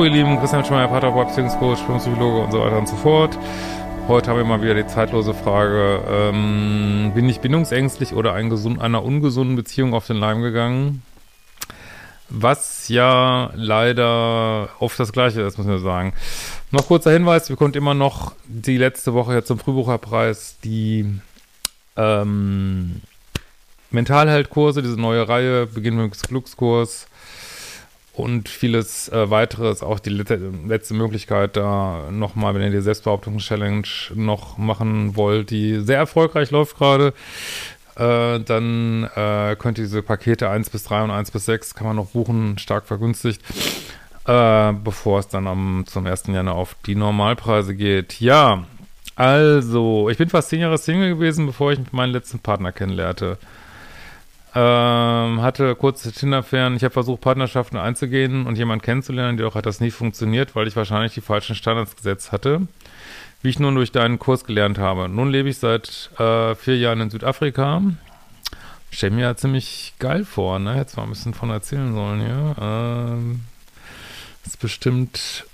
Hallo ihr Lieben, Christian Schmeier, Paterboy, Beziehungscoach, Psychologe und so weiter und so fort. Heute haben wir mal wieder die zeitlose Frage, ähm, bin ich bindungsängstlich oder ein gesund, einer ungesunden Beziehung auf den Leim gegangen? Was ja leider oft das Gleiche ist, muss man sagen. Noch kurzer Hinweis, wir konnten immer noch die letzte Woche jetzt zum Frühbucherpreis die ähm, Mentalheldkurse, diese neue Reihe, Beginn mit Glückskurs, und vieles äh, weiteres, auch die letzte Möglichkeit da nochmal, wenn ihr die Selbstbehauptungs-Challenge noch machen wollt, die sehr erfolgreich läuft gerade, äh, dann äh, könnt ihr diese Pakete 1 bis 3 und 1 bis 6 kann man noch buchen, stark vergünstigt, äh, bevor es dann am, zum 1. Januar auf die Normalpreise geht. Ja, also, ich bin fast 10 Jahre Single gewesen, bevor ich meinen letzten Partner kennenlernte. Ähm, hatte kurze Tinder-Fern. Ich habe versucht, Partnerschaften einzugehen und jemanden kennenzulernen, jedoch hat das nie funktioniert, weil ich wahrscheinlich die falschen Standards gesetzt hatte, wie ich nun durch deinen Kurs gelernt habe. Nun lebe ich seit äh, vier Jahren in Südafrika. Stell mir ja ziemlich geil vor, ne? Jetzt mal ein bisschen von erzählen sollen, ja. Ähm, ist bestimmt,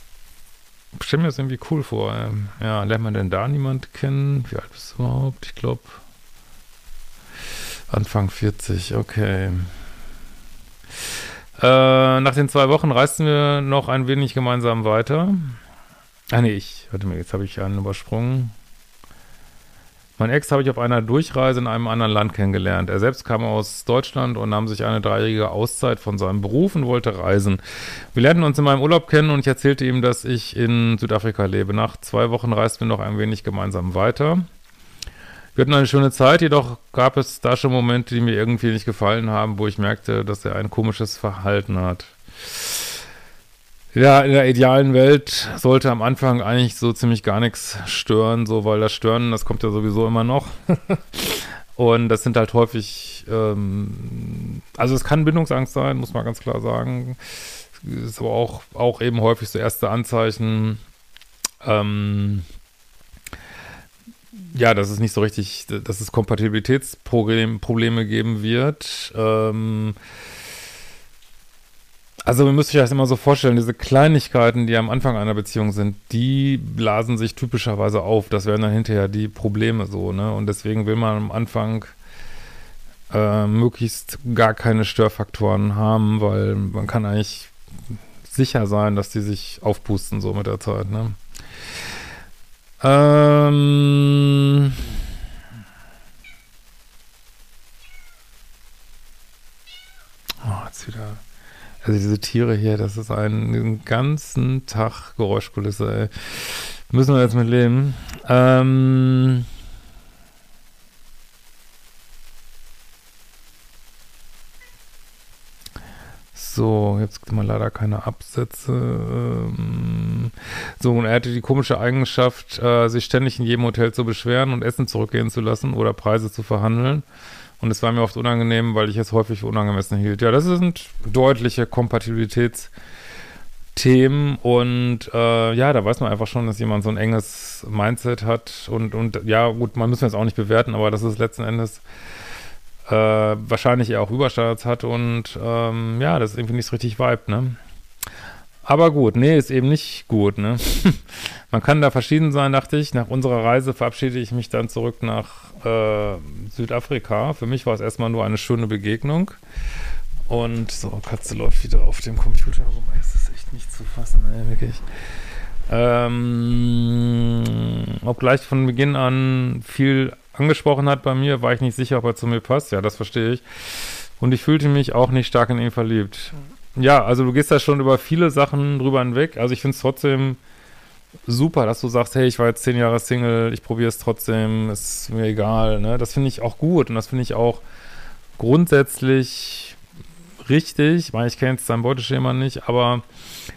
stell mir das irgendwie cool vor. Ähm, ja, lernt man denn da niemand kennen? Wie alt bist du überhaupt? Ich glaube, Anfang 40, okay. Äh, nach den zwei Wochen reisten wir noch ein wenig gemeinsam weiter. Ah nee, ich, warte mal, jetzt habe ich einen übersprungen. Mein Ex habe ich auf einer Durchreise in einem anderen Land kennengelernt. Er selbst kam aus Deutschland und nahm sich eine dreijährige Auszeit von seinem Beruf und wollte reisen. Wir lernten uns in meinem Urlaub kennen und ich erzählte ihm, dass ich in Südafrika lebe. Nach zwei Wochen reisten wir noch ein wenig gemeinsam weiter. Wir hatten eine schöne Zeit, jedoch gab es da schon Momente, die mir irgendwie nicht gefallen haben, wo ich merkte, dass er ein komisches Verhalten hat. Ja, in der idealen Welt sollte am Anfang eigentlich so ziemlich gar nichts stören, so weil das Stören, das kommt ja sowieso immer noch. Und das sind halt häufig, ähm, also es kann Bindungsangst sein, muss man ganz klar sagen. Ist aber auch, auch eben häufig so erste Anzeichen, ähm, ja, dass es nicht so richtig, dass es Kompatibilitätsprobleme geben wird. Ähm, also man müsste sich das immer so vorstellen, diese Kleinigkeiten, die am Anfang einer Beziehung sind, die blasen sich typischerweise auf. Das wären dann hinterher die Probleme so, ne? Und deswegen will man am Anfang äh, möglichst gar keine Störfaktoren haben, weil man kann eigentlich sicher sein, dass die sich aufpusten so mit der Zeit, ne? Ähm. Oh, jetzt wieder. Also diese Tiere hier, das ist ein, einen ganzen Tag Geräuschkulisse, ey. Müssen wir jetzt mit leben. Ähm. So, jetzt gibt mal leider keine Absätze. Ähm, so, und er hatte die komische Eigenschaft, äh, sich ständig in jedem Hotel zu beschweren und Essen zurückgehen zu lassen oder Preise zu verhandeln. Und es war mir oft unangenehm, weil ich es häufig für unangemessen hielt. Ja, das sind deutliche Kompatibilitätsthemen und äh, ja, da weiß man einfach schon, dass jemand so ein enges Mindset hat und, und ja, gut, man muss jetzt auch nicht bewerten, aber das ist letzten Endes äh, wahrscheinlich eher auch Überstandards hat und ähm, ja, das ist irgendwie nicht so richtig Vibe, ne? Aber gut, nee, ist eben nicht gut, ne? Man kann da verschieden sein, dachte ich. Nach unserer Reise verabschiede ich mich dann zurück nach äh, Südafrika. Für mich war es erstmal nur eine schöne Begegnung. Und so, Katze läuft wieder auf dem Computer rum. Es ist echt nicht zu fassen, ey, wirklich. Ähm, obgleich von Beginn an viel angesprochen hat bei mir, war ich nicht sicher, ob er zu mir passt. Ja, das verstehe ich. Und ich fühlte mich auch nicht stark in ihn verliebt. Ja, also du gehst da schon über viele Sachen drüber hinweg. Also ich finde es trotzdem super, dass du sagst, hey, ich war jetzt zehn Jahre Single, ich probiere es trotzdem, ist mir egal. Ne? Das finde ich auch gut und das finde ich auch grundsätzlich richtig. Ich meine, ich kenne jetzt dein Beuteschema nicht, aber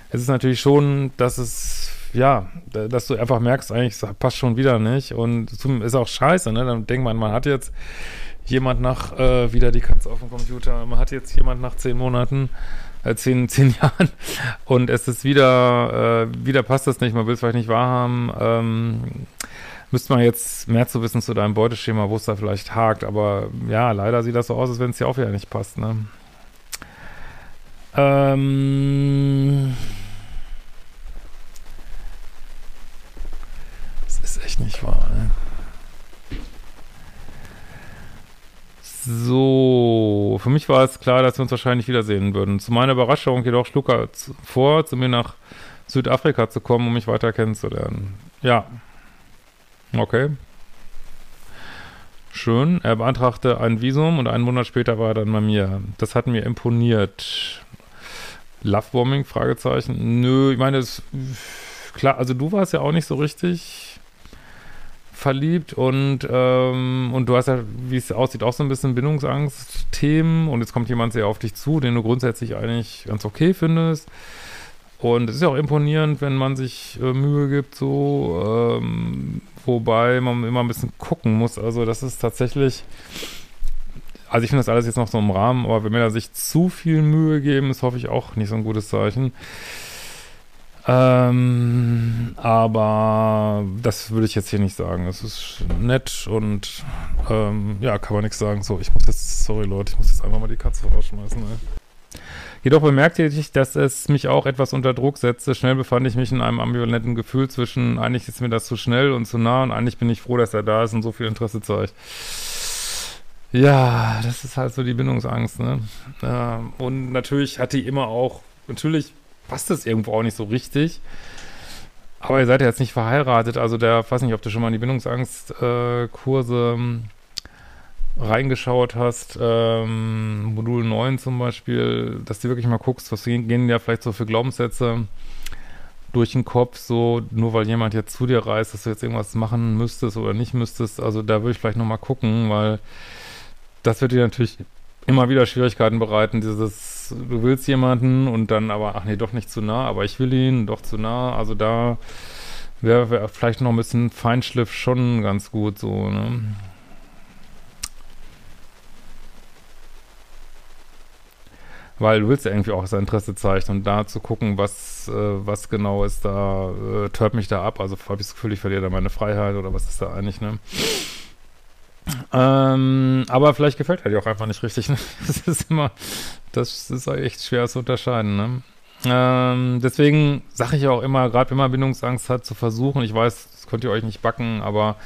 es ist natürlich schon, dass es, ja, dass du einfach merkst, eigentlich passt schon wieder nicht und ist auch scheiße, ne? Dann denkt man, man hat jetzt jemand nach, äh, wieder die Katze auf dem Computer, man hat jetzt jemand nach zehn Monaten, äh, zehn, zehn Jahren. Und es ist wieder, äh, wieder passt das nicht, man will es vielleicht nicht wahrhaben, ähm, müsste man jetzt mehr zu wissen zu deinem Beuteschema, wo es da vielleicht hakt, aber ja, leider sieht das so aus, als wenn es dir auch wieder nicht passt, ne? Ähm, das ist echt nicht wahr, ne? So, für mich war es klar, dass wir uns wahrscheinlich wiedersehen würden. Zu meiner Überraschung jedoch schlug er vor, zu mir nach Südafrika zu kommen, um mich weiter kennenzulernen. Ja. Okay. Schön. Er beantragte ein Visum und einen Monat später war er dann bei mir. Das hat mir imponiert. Lovebombing? Fragezeichen. Nö, ich meine, es, klar, also du warst ja auch nicht so richtig verliebt und, ähm, und du hast ja, wie es aussieht, auch so ein bisschen Bindungsangst-Themen und jetzt kommt jemand sehr auf dich zu, den du grundsätzlich eigentlich ganz okay findest. Und es ist ja auch imponierend, wenn man sich äh, Mühe gibt, so, ähm, wobei man immer ein bisschen gucken muss. Also das ist tatsächlich, also ich finde das alles jetzt noch so im Rahmen, aber wenn wir sich zu viel Mühe geben, ist hoffe ich auch nicht so ein gutes Zeichen. Ähm, aber das würde ich jetzt hier nicht sagen. Es ist nett und ähm, ja, kann man nichts sagen. So, ich muss jetzt, sorry Leute, ich muss jetzt einfach mal die Katze rausschmeißen. Ey. Jedoch bemerkte ich, dass es mich auch etwas unter Druck setzte. Schnell befand ich mich in einem ambivalenten Gefühl zwischen, eigentlich ist mir das zu schnell und zu nah und eigentlich bin ich froh, dass er da ist und so viel Interesse zeigt. Ja, das ist halt so die Bindungsangst, ne? Ähm, und natürlich hat die immer auch, natürlich passt das irgendwo auch nicht so richtig. Aber ihr seid ja jetzt nicht verheiratet, also der, weiß nicht, ob du schon mal in die Bindungsangstkurse äh, reingeschaut hast, ähm, Modul 9 zum Beispiel, dass du wirklich mal guckst, was gehen ja vielleicht so für Glaubenssätze durch den Kopf, so nur weil jemand jetzt zu dir reist, dass du jetzt irgendwas machen müsstest oder nicht müsstest. Also da würde ich vielleicht nochmal gucken, weil das wird dir natürlich immer wieder Schwierigkeiten bereiten, dieses, du willst jemanden und dann aber, ach nee, doch nicht zu nah, aber ich will ihn, doch zu nah, also da wäre wär vielleicht noch ein bisschen Feinschliff schon ganz gut so, ne? Weil du willst ja irgendwie auch sein Interesse zeigen und da zu gucken, was, äh, was genau ist da, äh, tört mich da ab, also habe ich das Gefühl, ich verliere da meine Freiheit oder was ist da eigentlich, ne? Ähm, aber vielleicht gefällt er dir auch einfach nicht richtig. Ne? Das ist immer, das ist echt schwer zu unterscheiden. Ne? Ähm, deswegen sage ich auch immer, gerade wenn man Bindungsangst hat, zu versuchen, ich weiß, das könnt ihr euch nicht backen, aber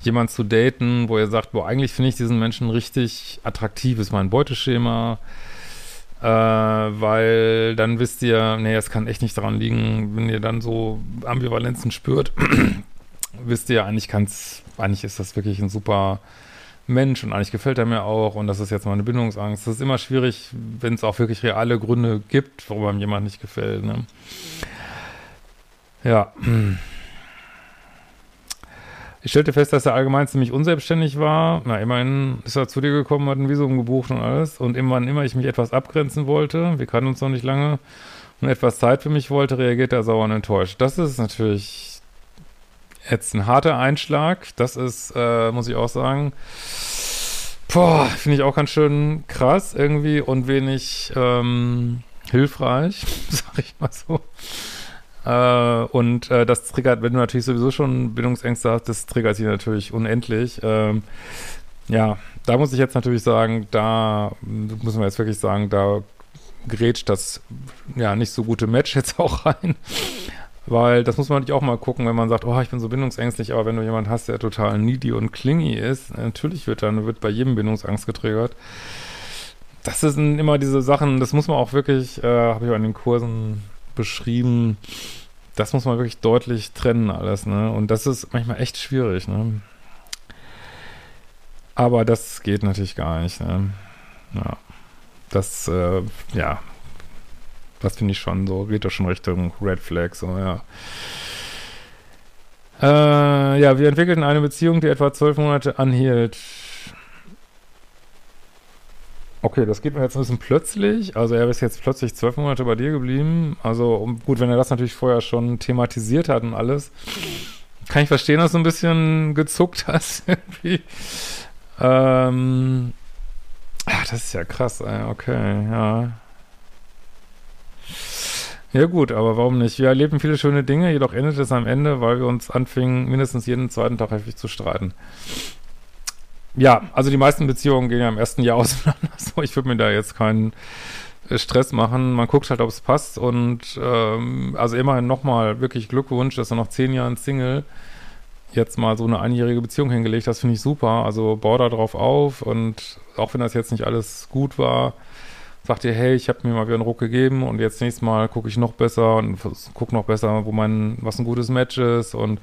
jemand zu daten, wo ihr sagt, boah, eigentlich finde ich diesen Menschen richtig attraktiv, ist mein Beuteschema, äh, weil dann wisst ihr, nee, es kann echt nicht daran liegen, wenn ihr dann so Ambivalenzen spürt, wisst ihr, eigentlich kann's, eigentlich ist das wirklich ein super Mensch und eigentlich gefällt er mir auch und das ist jetzt mal eine Bindungsangst. Das ist immer schwierig, wenn es auch wirklich reale Gründe gibt, warum einem jemand nicht gefällt. Ne? Ja. Ich stellte fest, dass er allgemein ziemlich unselbstständig war. Na, immerhin ist er zu dir gekommen, hat ein Visum gebucht und alles. Und immer, immer ich mich etwas abgrenzen wollte, wir kannten uns noch nicht lange, und etwas Zeit für mich wollte, reagierte er sauer und enttäuscht. Das ist natürlich jetzt ein harter Einschlag. Das ist, äh, muss ich auch sagen, boah, finde ich auch ganz schön krass irgendwie und wenig ähm, hilfreich, sag ich mal so. Äh, und äh, das triggert, wenn du natürlich sowieso schon Bindungsängste hast, das triggert sich natürlich unendlich. Ähm, ja, da muss ich jetzt natürlich sagen, da muss man jetzt wirklich sagen, da grätscht das ja nicht so gute Match jetzt auch rein. Weil das muss man natürlich auch mal gucken, wenn man sagt, oh, ich bin so bindungsängstlich, aber wenn du jemanden hast, der total needy und clingy ist, natürlich wird dann, wird bei jedem Bindungsangst getriggert. Das sind immer diese Sachen, das muss man auch wirklich, äh, habe ich auch in den Kursen beschrieben, das muss man wirklich deutlich trennen alles, ne? Und das ist manchmal echt schwierig, ne? Aber das geht natürlich gar nicht, ne? Ja. Das, äh, ja, Das finde ich schon so, geht doch schon Richtung Red Flag, so, ja. Äh, ja, wir entwickelten eine Beziehung, die etwa zwölf Monate anhielt. Okay, das geht mir jetzt ein bisschen plötzlich. Also er ist jetzt plötzlich zwölf Monate bei dir geblieben. Also um, gut, wenn er das natürlich vorher schon thematisiert hat und alles, kann ich verstehen, dass du ein bisschen gezuckt hast irgendwie. Ähm, ja, das ist ja krass, ey. okay, ja. Ja gut, aber warum nicht? Wir erleben viele schöne Dinge, jedoch endet es am Ende, weil wir uns anfingen, mindestens jeden zweiten Tag heftig zu streiten. Ja, also die meisten Beziehungen gehen ja im ersten Jahr auseinander. So, ich würde mir da jetzt keinen äh, Stress machen. Man guckt halt, ob es passt und ähm, also immerhin nochmal wirklich Glückwunsch, dass er nach zehn Jahren Single jetzt mal so eine einjährige Beziehung hingelegt. Das finde ich super. Also bau da drauf auf und auch wenn das jetzt nicht alles gut war, sagt ihr, hey, ich habe mir mal wieder einen Ruck gegeben und jetzt nächstes Mal gucke ich noch besser und gucke noch besser, wo mein, was ein gutes Match ist und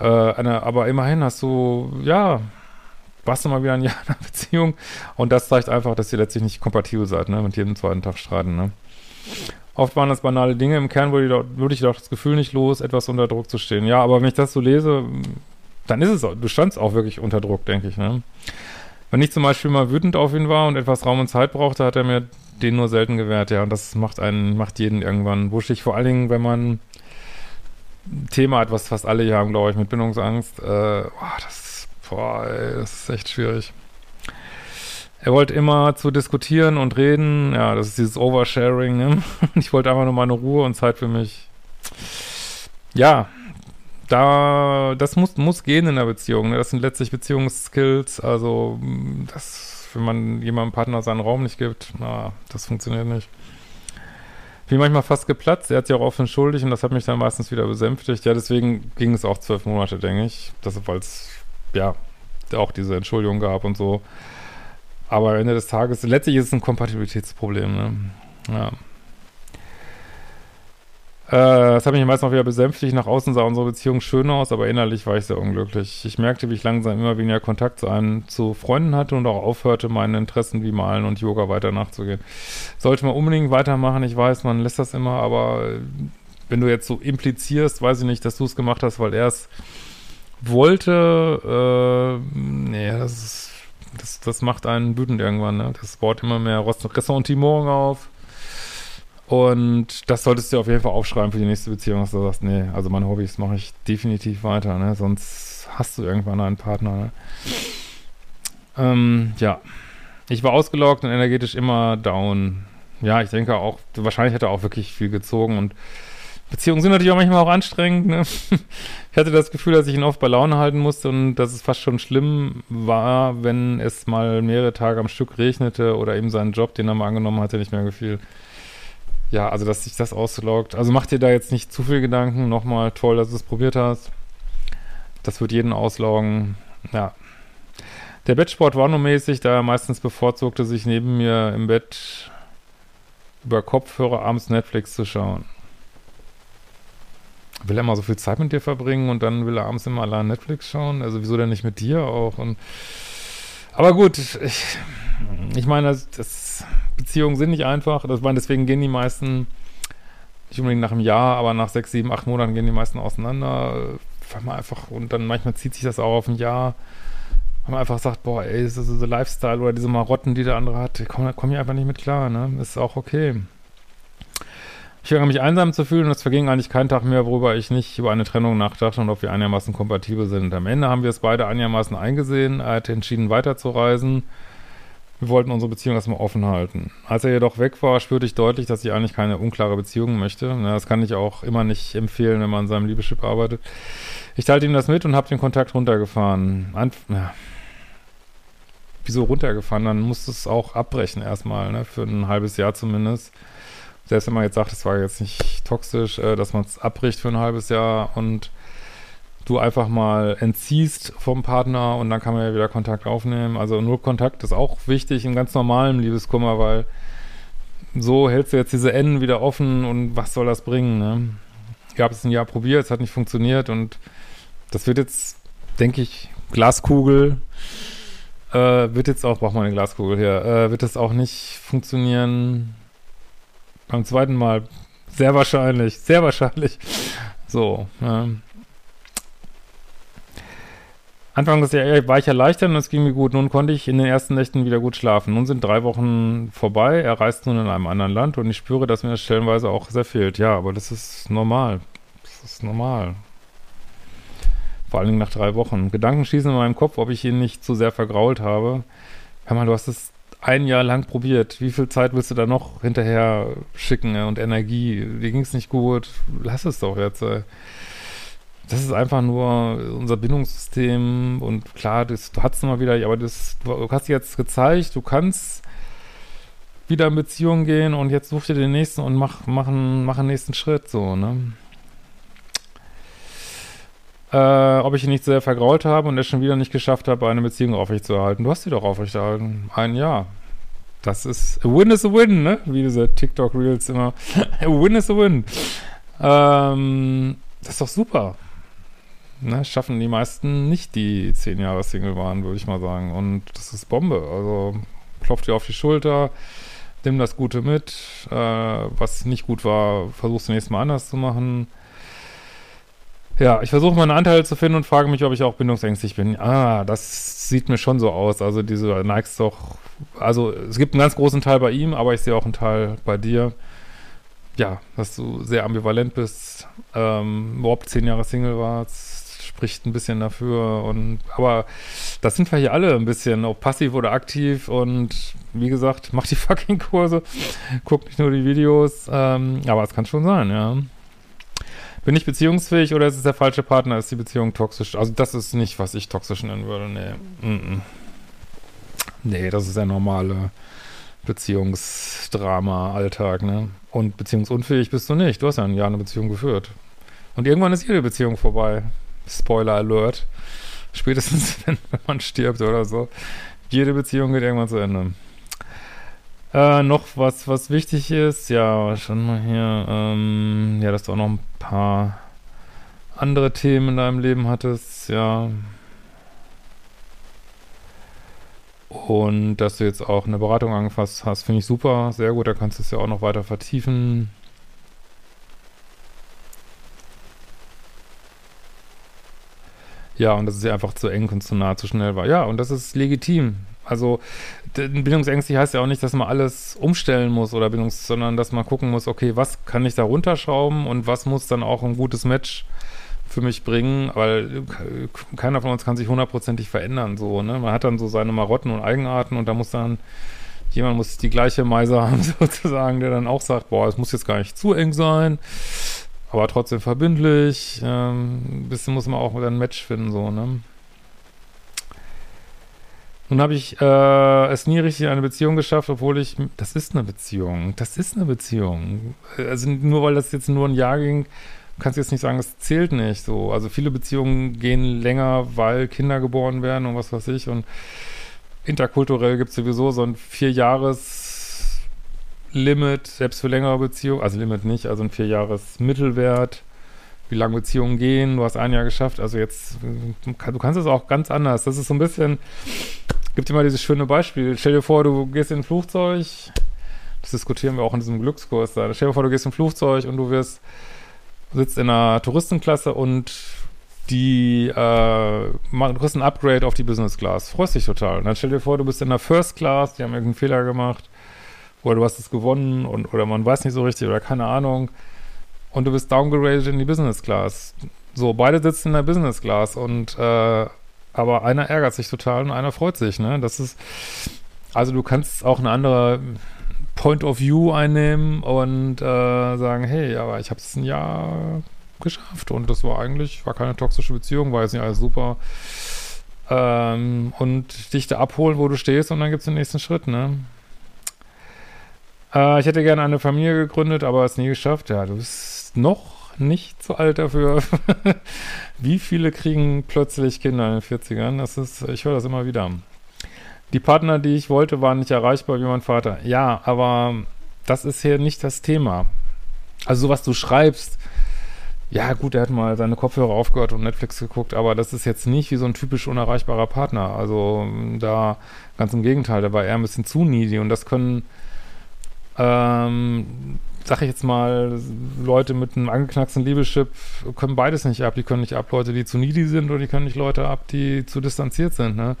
äh, eine, aber immerhin hast du, ja, warst du mal wieder ein Jahr in einer Beziehung und das zeigt einfach, dass ihr letztlich nicht kompatibel seid, ne, mit jedem zweiten Tag streiten, ne. Oft waren das banale Dinge, im Kern würde ich, würde ich doch das Gefühl nicht los, etwas unter Druck zu stehen. Ja, aber wenn ich das so lese, dann ist es du standst auch wirklich unter Druck, denke ich, ne. Wenn ich zum Beispiel mal wütend auf ihn war und etwas Raum und Zeit brauchte, hat er mir den nur selten gewährt, ja. Und das macht einen, macht jeden irgendwann wuschig. Vor allen Dingen, wenn man ein Thema hat, was fast alle hier haben, glaube ich, mit Bindungsangst. Äh, boah, das, boah, ey, das ist echt schwierig. Er wollte immer zu diskutieren und reden. Ja, das ist dieses Oversharing, ne? Ich wollte einfach nur meine Ruhe und Zeit für mich. Ja, da, das muss, muss gehen in der Beziehung. Ne? Das sind letztlich Beziehungsskills. Also, mm, das, wenn man jemandem Partner seinen Raum nicht gibt, na, das funktioniert nicht. Bin manchmal fast geplatzt. Er hat sich auch offen schuldig und das hat mich dann meistens wieder besänftigt. Ja, deswegen ging es auch zwölf Monate, denke ich. Weil es, ja, auch diese Entschuldigung gab und so. Aber am Ende des Tages, letztlich ist es ein Kompatibilitätsproblem, ne? Ja. Äh, das hat mich meist noch wieder besänftigt. Nach außen sah unsere Beziehung schön aus, aber innerlich war ich sehr unglücklich. Ich merkte, wie ich langsam immer weniger Kontakt zu einem, zu Freunden hatte und auch aufhörte, meinen Interessen wie Malen und Yoga weiter nachzugehen. Sollte man unbedingt weitermachen. Ich weiß, man lässt das immer, aber wenn du jetzt so implizierst, weiß ich nicht, dass du es gemacht hast, weil er es wollte, äh, nee, das ist, das, das macht einen wütend irgendwann, ne? Das baut immer mehr Ressentiment auf und das solltest du auf jeden Fall aufschreiben für die nächste Beziehung, dass du sagst, nee, also meine Hobbys mache ich definitiv weiter, ne? Sonst hast du irgendwann einen Partner, ne? Ähm, ja. Ich war ausgelaugt und energetisch immer down. Ja, ich denke auch, wahrscheinlich hat er auch wirklich viel gezogen und Beziehungen sind natürlich auch manchmal auch anstrengend. Ne? Ich hatte das Gefühl, dass ich ihn oft bei Laune halten musste und dass es fast schon schlimm war, wenn es mal mehrere Tage am Stück regnete oder ihm seinen Job, den er mal angenommen hatte, nicht mehr gefiel ja, also dass sich das ausloggt. Also mach dir da jetzt nicht zu viel Gedanken. Nochmal toll, dass du es probiert hast. Das wird jeden ausloggen. Ja. Der Bettsport war nur mäßig, da er meistens bevorzugte, sich neben mir im Bett über Kopfhörer abends Netflix zu schauen. Will er mal so viel Zeit mit dir verbringen und dann will er abends immer allein Netflix schauen? Also wieso denn nicht mit dir auch? Und aber gut, ich, ich meine, das, das Beziehungen sind nicht einfach. Das meine, deswegen gehen die meisten nicht unbedingt nach einem Jahr, aber nach sechs, sieben, acht Monaten gehen die meisten auseinander. Weil man einfach, und dann manchmal zieht sich das auch auf ein Jahr, weil man einfach sagt, boah, ey, ist das so Lifestyle oder diese Marotten, die der andere hat, kommen komm ich einfach nicht mit klar, ne? Ist auch okay. Ich fange mich einsam zu fühlen und es verging eigentlich kein Tag mehr, worüber ich nicht über eine Trennung nachdachte und ob wir einigermaßen kompatibel sind. Am Ende haben wir es beide einigermaßen eingesehen. Er hatte entschieden, weiterzureisen. Wir wollten unsere Beziehung erstmal offen halten. Als er jedoch weg war, spürte ich deutlich, dass ich eigentlich keine unklare Beziehung möchte. Das kann ich auch immer nicht empfehlen, wenn man an seinem Liebeschip arbeitet. Ich teilte ihm das mit und habe den Kontakt runtergefahren. Anf ja. Wieso runtergefahren? Dann musst du es auch abbrechen erstmal, ne? für ein halbes Jahr zumindest. Selbst wenn man jetzt sagt, es war jetzt nicht toxisch, äh, dass man es abbricht für ein halbes Jahr und du einfach mal entziehst vom Partner und dann kann man ja wieder Kontakt aufnehmen. Also nur Kontakt ist auch wichtig im ganz normalen Liebeskummer, weil so hältst du jetzt diese Enden wieder offen und was soll das bringen, ne? Ich habe es ein Jahr probiert, es hat nicht funktioniert und das wird jetzt, denke ich, Glaskugel, äh, wird jetzt auch, braucht man eine Glaskugel hier, äh, wird es auch nicht funktionieren, Beim zweiten Mal sehr wahrscheinlich, sehr wahrscheinlich. So, ähm. Anfang des Jahres war ich erleichtert und es ging mir gut. Nun konnte ich in den ersten Nächten wieder gut schlafen. Nun sind drei Wochen vorbei. Er reist nun in einem anderen Land und ich spüre, dass mir das stellenweise auch sehr fehlt. Ja, aber das ist normal. Das ist normal. Vor allen Dingen nach drei Wochen. Gedanken schießen in meinem Kopf, ob ich ihn nicht zu sehr vergrault habe. Hör mal, du hast es ein Jahr lang probiert. Wie viel Zeit willst du da noch hinterher schicken und Energie? Dir ging es nicht gut. Lass es doch jetzt. Äh das ist einfach nur unser Bindungssystem und klar, das, du hast es mal wieder, aber das, du hast jetzt gezeigt, du kannst wieder in Beziehung gehen und jetzt such dir den nächsten und mach, mach, einen, mach einen nächsten Schritt, so, ne? Äh, ob ich ihn nicht sehr vergrault habe und es schon wieder nicht geschafft habe, eine Beziehung aufrechtzuerhalten. Du hast sie doch aufrechterhalten. Ein Jahr. Das ist, a win is a win, ne? Wie diese TikTok-Reels immer. a win is a win. Ähm, das ist doch super ne, schaffen die meisten nicht, die zehn Jahre Single waren, würde ich mal sagen. Und das ist Bombe. Also klopft dir auf die Schulter, nimm das Gute mit. Äh, was nicht gut war, versuchst du nächstes Mal anders zu machen. Ja, ich versuche meinen Anteil zu finden und frage mich, ob ich auch bindungsängstlich bin. Ah, das sieht mir schon so aus. Also diese neigst doch, also es gibt einen ganz großen Teil bei ihm, aber ich sehe auch einen Teil bei dir. Ja, dass du sehr ambivalent bist, ähm, überhaupt zehn Jahre Single warst, spricht ein bisschen dafür. Und aber das sind wir hier alle ein bisschen, ob passiv oder aktiv. Und wie gesagt, mach die fucking Kurse, guck nicht nur die Videos. Ähm, aber es kann schon sein, ja. Bin ich beziehungsfähig oder ist es der falsche Partner? Ist die Beziehung toxisch? Also das ist nicht, was ich toxisch nennen würde. Nee. Mm. Nee, das ist der normale Beziehungsdrama, Alltag, ne? Und beziehungsunfähig bist du nicht. Du hast ja ein Jahr eine Beziehung geführt. Und irgendwann ist jede Beziehung vorbei. Spoiler Alert. Spätestens, wenn, wenn man stirbt oder so. Jede Beziehung geht irgendwann zu Ende. Äh, noch was, was wichtig ist, ja, schon mal hier, ähm, ja, dass du auch noch ein paar andere Themen in deinem Leben hattest, ja. Und dass du jetzt auch eine Beratung angefasst hast, finde ich super, sehr gut, da kannst du es ja auch noch weiter vertiefen. Ja, und dass es ja einfach zu eng und zu nah, zu schnell war. Ja, und das ist legitim. Also bindungsängstlich heißt ja auch nicht, dass man alles umstellen muss oder bindungs, sondern dass man gucken muss, okay, was kann ich da runterschrauben und was muss dann auch ein gutes Match für mich bringen, weil keiner von uns kann sich hundertprozentig verändern, so, ne? Man hat dann so seine Marotten und Eigenarten und da muss dann jemand muss die gleiche Meise haben, sozusagen, der dann auch sagt, boah, es muss jetzt gar nicht zu eng sein aber trotzdem verbindlich. Ähm, ein bisschen muss man auch ein Match finden, so, ne? Nun habe ich äh, es nie richtig in eine Beziehung geschafft, obwohl ich, das ist eine Beziehung, das ist eine Beziehung. Also nur weil das jetzt nur ein Jahr ging, kannst du jetzt nicht sagen, das zählt nicht so. Also viele Beziehungen gehen länger, weil Kinder geboren werden und was weiß ich und interkulturell gibt es sowieso so ein vier Jahres Limit, selbst für längere Beziehungen, also Limit nicht, also ein vierjahres Mittelwert, wie lange Beziehungen gehen, du hast ein Jahr geschafft, also jetzt, du kannst es auch ganz anders. Das ist so ein bisschen, gibt immer dieses schöne Beispiel. Stell dir vor, du gehst in ein Flugzeug, das diskutieren wir auch in diesem Glückskurs da. Stell dir vor, du gehst in ein Flugzeug und du wirst, sitzt in einer Touristenklasse und die, äh, du kriegst ein Upgrade auf die Business Class. Freust dich total. Und dann stell dir vor, du bist in der First Class, die haben irgendeinen Fehler gemacht oder du hast es gewonnen und oder man weiß nicht so richtig oder keine Ahnung und du bist downgraded in die Business Class. So, beide sitzen in der Business Class und äh, aber einer ärgert sich total und einer freut sich, ne? Das ist also du kannst auch eine andere Point of View einnehmen und äh, sagen, hey, aber ich habe es ein Jahr geschafft und das war eigentlich, war keine toxische Beziehung, war jetzt nicht alles super. Ähm, und dich da abholen, wo du stehst und dann gibt es den nächsten Schritt, ne? Äh, ich hätte gerne eine Familie gegründet, aber es nie geschafft. Ja, du bist noch nicht zu alt dafür. Wie viele kriegen plötzlich Kinder in den 40ern? Das ist, ich höre das immer wieder. Die Partner, die ich wollte, waren nicht erreichbar wie mein Vater. Ja, aber das ist hier nicht das Thema. Also, so was du schreibst, ja, gut, er hat mal seine Kopfhörer aufgehört und Netflix geguckt, aber das ist jetzt nicht wie so ein typisch unerreichbarer Partner. Also, da ganz im Gegenteil, der war eher ein bisschen zu needy und das können ähm, sag ich jetzt mal, Leute mit einem angeknacksten Liebeschip können beides nicht ab. Die können nicht ab Leute, die zu needy sind oder die können nicht Leute ab, die zu distanziert sind, ne?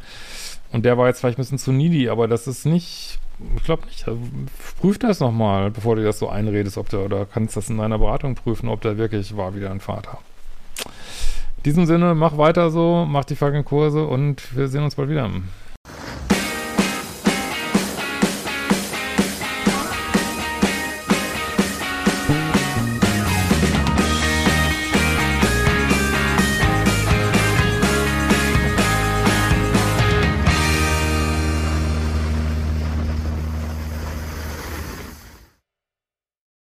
Und der war jetzt vielleicht ein bisschen zu needy, aber das ist nicht, ich glaube nicht. Also, prüf das nochmal, bevor du das so einredest, ob der, oder kannst das in deiner Beratung prüfen, ob der wirklich war wie dein Vater. In diesem Sinne, mach weiter so, mach die fucking Kurse und wir sehen uns bald wieder.